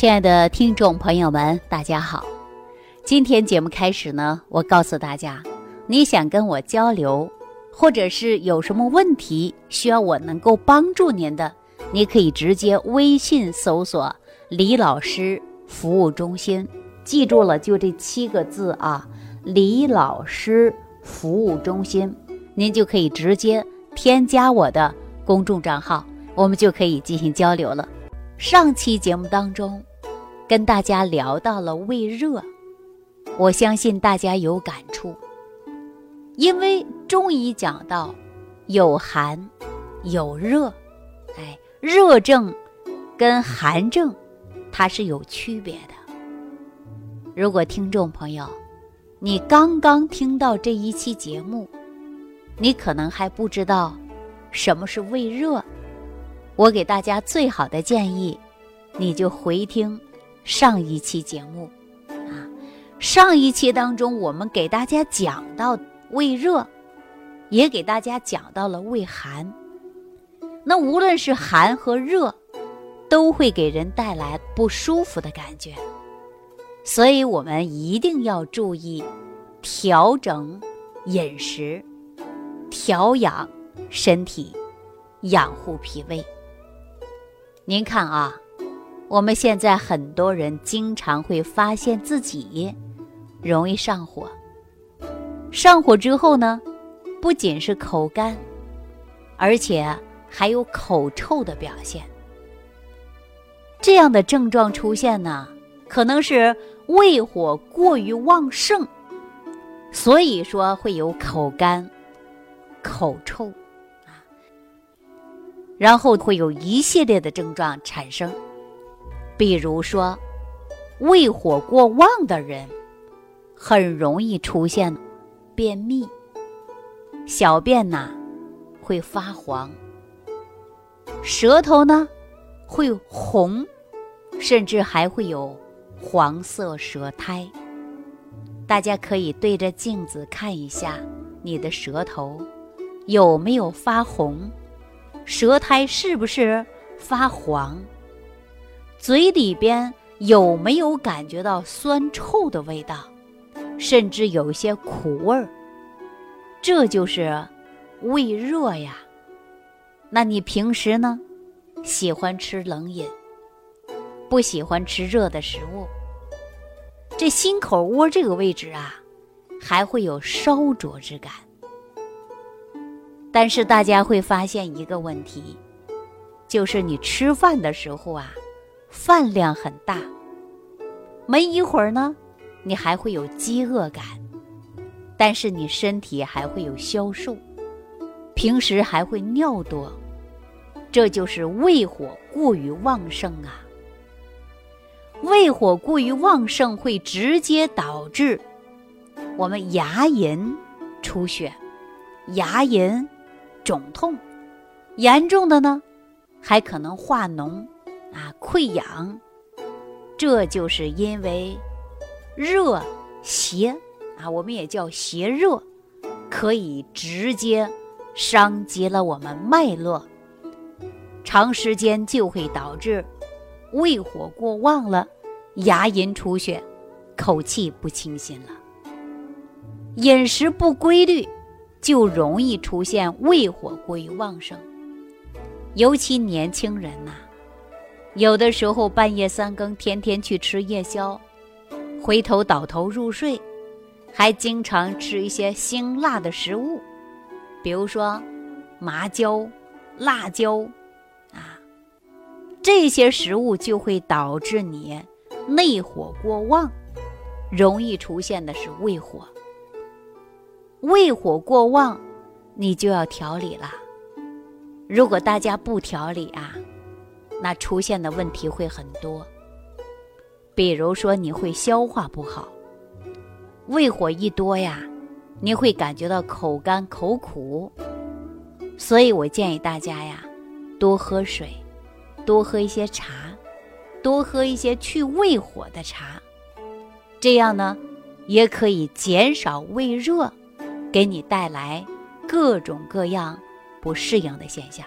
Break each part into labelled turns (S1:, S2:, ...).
S1: 亲爱的听众朋友们，大家好！今天节目开始呢，我告诉大家，你想跟我交流，或者是有什么问题需要我能够帮助您的，你可以直接微信搜索“李老师服务中心”，记住了，就这七个字啊，“李老师服务中心”，您就可以直接添加我的公众账号，我们就可以进行交流了。上期节目当中。跟大家聊到了胃热，我相信大家有感触，因为中医讲到有寒有热，哎，热症跟寒症它是有区别的。如果听众朋友你刚刚听到这一期节目，你可能还不知道什么是胃热，我给大家最好的建议，你就回听。上一期节目，啊，上一期当中我们给大家讲到胃热，也给大家讲到了胃寒。那无论是寒和热，都会给人带来不舒服的感觉，所以我们一定要注意调整饮食，调养身体，养护脾胃。您看啊。我们现在很多人经常会发现自己容易上火，上火之后呢，不仅是口干，而且还有口臭的表现。这样的症状出现呢，可能是胃火过于旺盛，所以说会有口干、口臭啊，然后会有一系列的症状产生。比如说，胃火过旺的人，很容易出现便秘，小便呐会发黄，舌头呢会红，甚至还会有黄色舌苔。大家可以对着镜子看一下你的舌头有没有发红，舌苔是不是发黄。嘴里边有没有感觉到酸臭的味道，甚至有一些苦味儿？这就是胃热呀。那你平时呢，喜欢吃冷饮，不喜欢吃热的食物？这心口窝这个位置啊，还会有烧灼之感。但是大家会发现一个问题，就是你吃饭的时候啊。饭量很大，没一会儿呢，你还会有饥饿感，但是你身体还会有消瘦，平时还会尿多，这就是胃火过于旺盛啊。胃火过于旺盛会直接导致我们牙龈出血、牙龈肿痛，严重的呢，还可能化脓。啊，溃疡，这就是因为热邪啊，我们也叫邪热，可以直接伤及了我们脉络，长时间就会导致胃火过旺了，牙龈出血，口气不清新了。饮食不规律，就容易出现胃火过于旺盛，尤其年轻人呐。有的时候半夜三更，天天去吃夜宵，回头倒头入睡，还经常吃一些辛辣的食物，比如说麻椒、辣椒，啊，这些食物就会导致你内火过旺，容易出现的是胃火。胃火过旺，你就要调理了。如果大家不调理啊。那出现的问题会很多，比如说你会消化不好，胃火一多呀，你会感觉到口干口苦，所以我建议大家呀，多喝水，多喝一些茶，多喝一些去胃火的茶，这样呢，也可以减少胃热给你带来各种各样不适应的现象。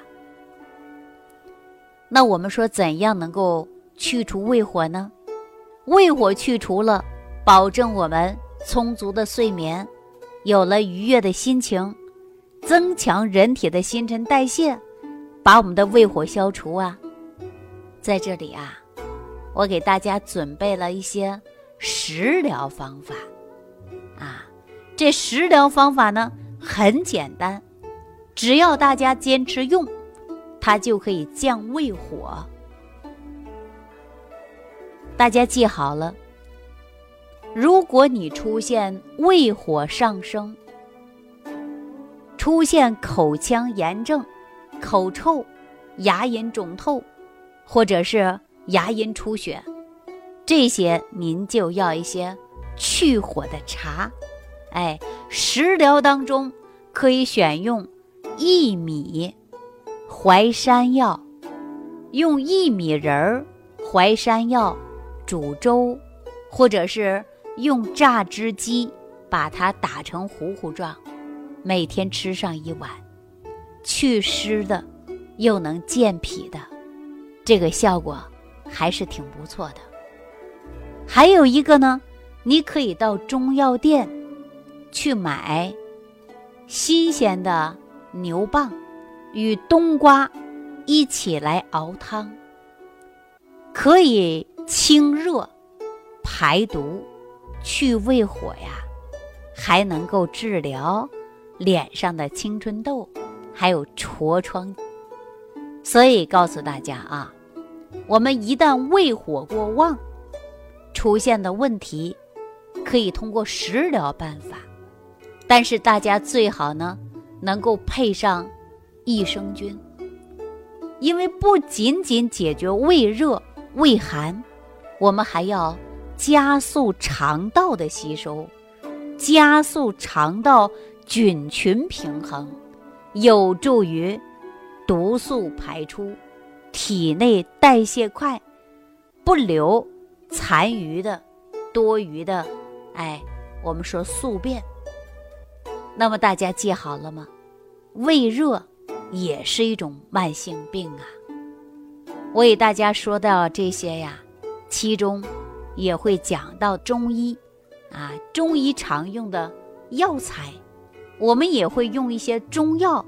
S1: 那我们说怎样能够去除胃火呢？胃火去除了，保证我们充足的睡眠，有了愉悦的心情，增强人体的新陈代谢，把我们的胃火消除啊。在这里啊，我给大家准备了一些食疗方法啊。这食疗方法呢很简单，只要大家坚持用，它就可以降胃火。大家记好了，如果你出现胃火上升、出现口腔炎症、口臭、牙龈肿痛，或者是牙龈出血，这些您就要一些去火的茶。哎，食疗当中可以选用薏米、淮山药，用薏米仁儿、淮山药煮粥，或者是用榨汁机把它打成糊糊状，每天吃上一碗，祛湿的，又能健脾的，这个效果还是挺不错的。还有一个呢，你可以到中药店。去买新鲜的牛蒡与冬瓜一起来熬汤，可以清热、排毒、去胃火呀，还能够治疗脸上的青春痘，还有痤疮。所以告诉大家啊，我们一旦胃火过旺出现的问题，可以通过食疗办法。但是大家最好呢，能够配上益生菌，因为不仅仅解决胃热、胃寒，我们还要加速肠道的吸收，加速肠道菌群平衡，有助于毒素排出，体内代谢快，不留残余的、多余的，哎，我们说宿便。那么大家记好了吗？胃热也是一种慢性病啊。我给大家说到这些呀，其中也会讲到中医啊，中医常用的药材，我们也会用一些中药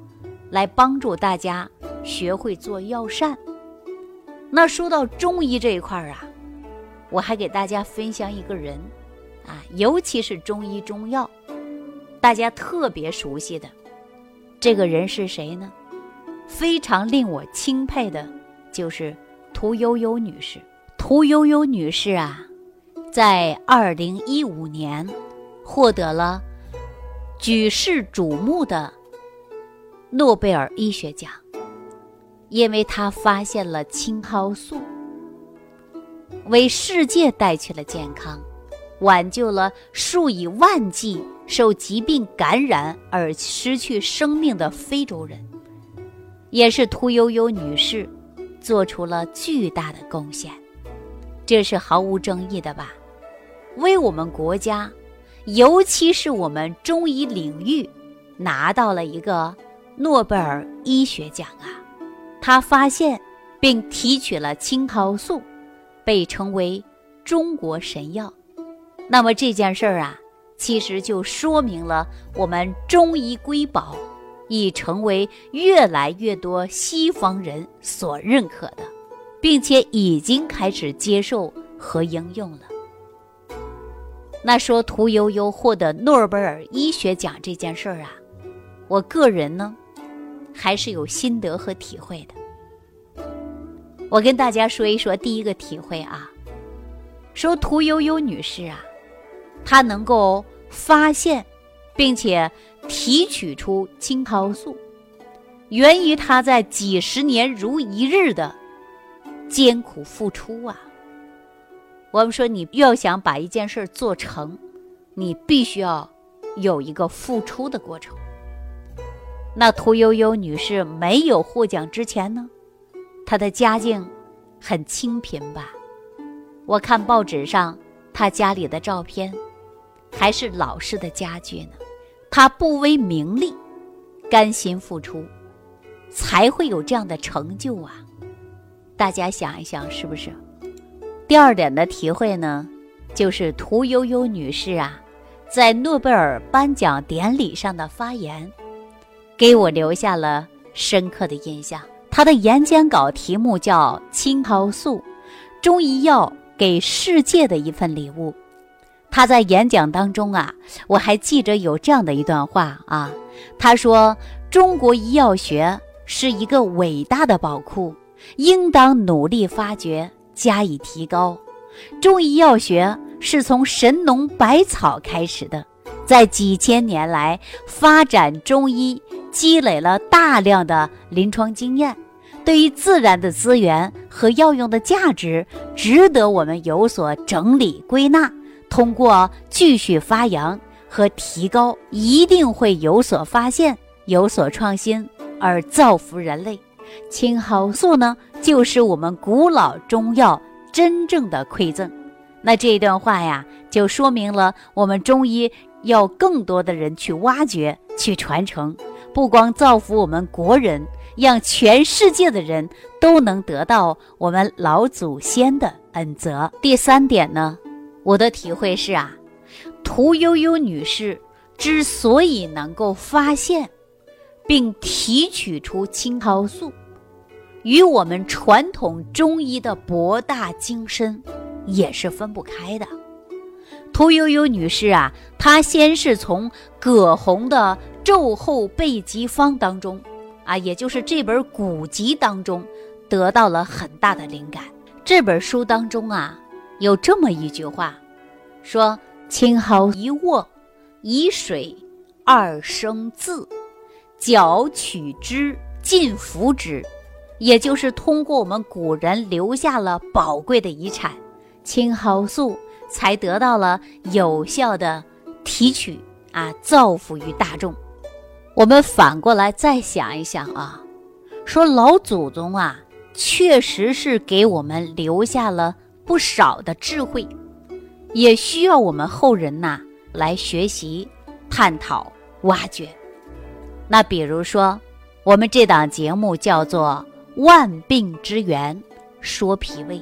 S1: 来帮助大家学会做药膳。那说到中医这一块儿啊，我还给大家分享一个人啊，尤其是中医中药。大家特别熟悉的这个人是谁呢？非常令我钦佩的，就是屠呦呦女士。屠呦呦女士啊，在二零一五年获得了举世瞩目的诺贝尔医学奖，因为她发现了青蒿素，为世界带去了健康。挽救了数以万计受疾病感染而失去生命的非洲人，也是屠呦呦女士做出了巨大的贡献，这是毫无争议的吧？为我们国家，尤其是我们中医领域，拿到了一个诺贝尔医学奖啊！她发现并提取了青蒿素，被称为中国神药。那么这件事儿啊，其实就说明了我们中医瑰宝已成为越来越多西方人所认可的，并且已经开始接受和应用了。那说屠呦呦获得诺贝尔医学奖这件事儿啊，我个人呢还是有心得和体会的。我跟大家说一说第一个体会啊，说屠呦呦女士啊。她能够发现，并且提取出青蒿素，源于他在几十年如一日的艰苦付出啊！我们说，你要想把一件事做成，你必须要有一个付出的过程。那屠呦呦女士没有获奖之前呢，她的家境很清贫吧？我看报纸上她家里的照片。还是老式的家具呢，他不为名利，甘心付出，才会有这样的成就啊！大家想一想，是不是？第二点的体会呢，就是屠呦呦女士啊，在诺贝尔颁奖典礼上的发言，给我留下了深刻的印象。她的演讲稿题目叫《青蒿素：中医药给世界的一份礼物》。他在演讲当中啊，我还记着有这样的一段话啊，他说：“中国医药学是一个伟大的宝库，应当努力发掘。”加以提高，中医药学是从神农百草开始的，在几千年来发展中医，积累了大量的临床经验，对于自然的资源和药用的价值，值得我们有所整理归纳。通过继续发扬和提高，一定会有所发现，有所创新，而造福人类。青蒿素呢？就是我们古老中药真正的馈赠，那这一段话呀，就说明了我们中医要更多的人去挖掘、去传承，不光造福我们国人，让全世界的人都能得到我们老祖先的恩泽。第三点呢，我的体会是啊，屠呦呦女士之所以能够发现并提取出青蒿素。与我们传统中医的博大精深也是分不开的。屠呦呦女士啊，她先是从葛洪的《昼后备急方》当中，啊，也就是这本古籍当中，得到了很大的灵感。这本书当中啊，有这么一句话，说：“青蒿一握，以水二生渍，绞取之，尽服之。”也就是通过我们古人留下了宝贵的遗产，青蒿素才得到了有效的提取啊，造福于大众。我们反过来再想一想啊，说老祖宗啊，确实是给我们留下了不少的智慧，也需要我们后人呐来学习、探讨、挖掘。那比如说，我们这档节目叫做。万病之源，说脾胃，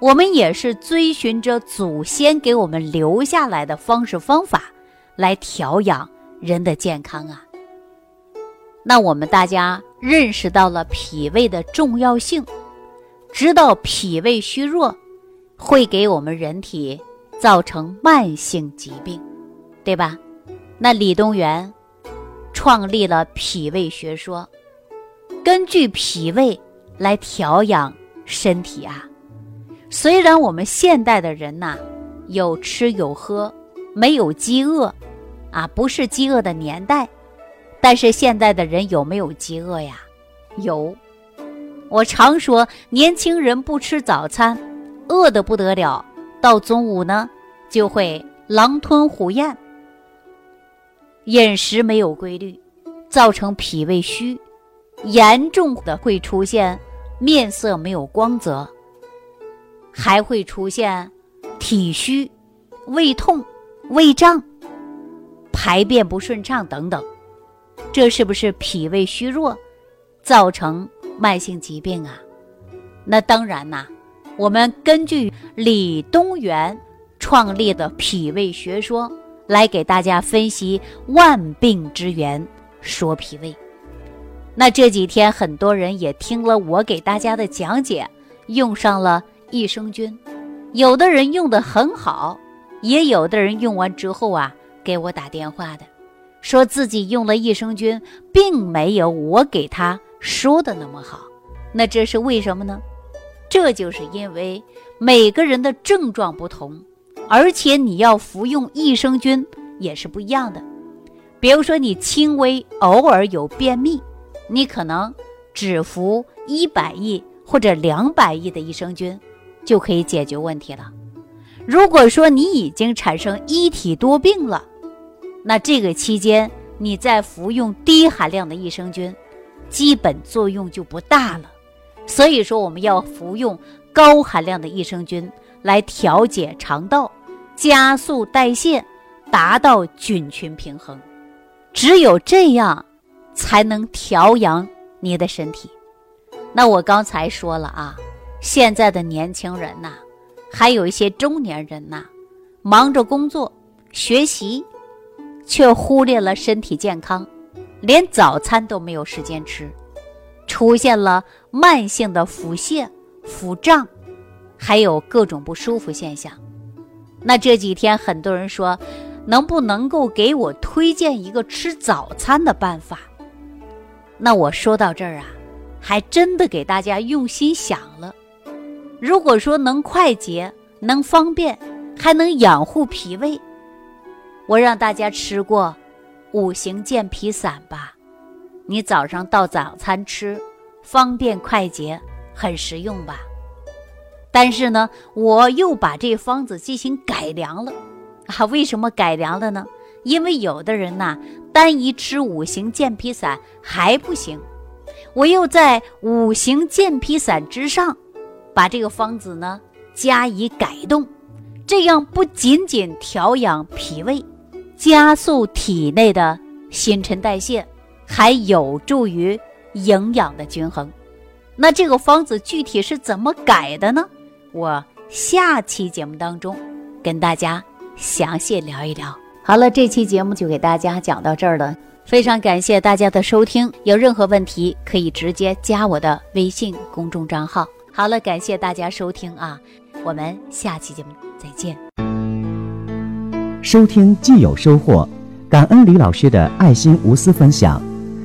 S1: 我们也是遵循着祖先给我们留下来的方式方法来调养人的健康啊。那我们大家认识到了脾胃的重要性，知道脾胃虚弱会给我们人体造成慢性疾病，对吧？那李东垣创立了脾胃学说。根据脾胃来调养身体啊。虽然我们现代的人呐有吃有喝，没有饥饿，啊，不是饥饿的年代，但是现在的人有没有饥饿呀？有。我常说，年轻人不吃早餐，饿得不得了，到中午呢就会狼吞虎咽，饮食没有规律，造成脾胃虚。严重的会出现面色没有光泽，还会出现体虚、胃痛、胃胀、排便不顺畅等等，这是不是脾胃虚弱造成慢性疾病啊？那当然呐，我们根据李东垣创立的脾胃学说来给大家分析万病之源，说脾胃。那这几天很多人也听了我给大家的讲解，用上了益生菌，有的人用的很好，也有的人用完之后啊给我打电话的，说自己用了益生菌，并没有我给他说的那么好。那这是为什么呢？这就是因为每个人的症状不同，而且你要服用益生菌也是不一样的。比如说你轻微偶尔有便秘。你可能只服一百亿或者两百亿的益生菌，就可以解决问题了。如果说你已经产生一体多病了，那这个期间你再服用低含量的益生菌，基本作用就不大了。所以说，我们要服用高含量的益生菌来调节肠道，加速代谢，达到菌群平衡。只有这样。才能调养你的身体。那我刚才说了啊，现在的年轻人呐，还有一些中年人呐，忙着工作、学习，却忽略了身体健康，连早餐都没有时间吃，出现了慢性的腹泻、腹胀，还有各种不舒服现象。那这几天很多人说，能不能够给我推荐一个吃早餐的办法？那我说到这儿啊，还真的给大家用心想了。如果说能快捷、能方便，还能养护脾胃，我让大家吃过五行健脾散吧。你早上到早餐吃，方便快捷，很实用吧？但是呢，我又把这方子进行改良了啊！为什么改良了呢？因为有的人呐，单一吃五行健脾散还不行，我又在五行健脾散之上。把这个方子呢加以改动，这样不仅仅调养脾胃，加速体内的新陈代谢，还有助于营养的均衡。那这个方子具体是怎么改的呢？我下期节目当中跟大家详细聊一聊。好了，这期节目就给大家讲到这儿了，非常感谢大家的收听。有任何问题可以直接加我的微信公众账号。好了，感谢大家收听啊，我们下期节目再见。
S2: 收听既有收获，感恩李老师的爱心无私分享。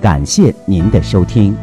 S2: 感谢您的收听。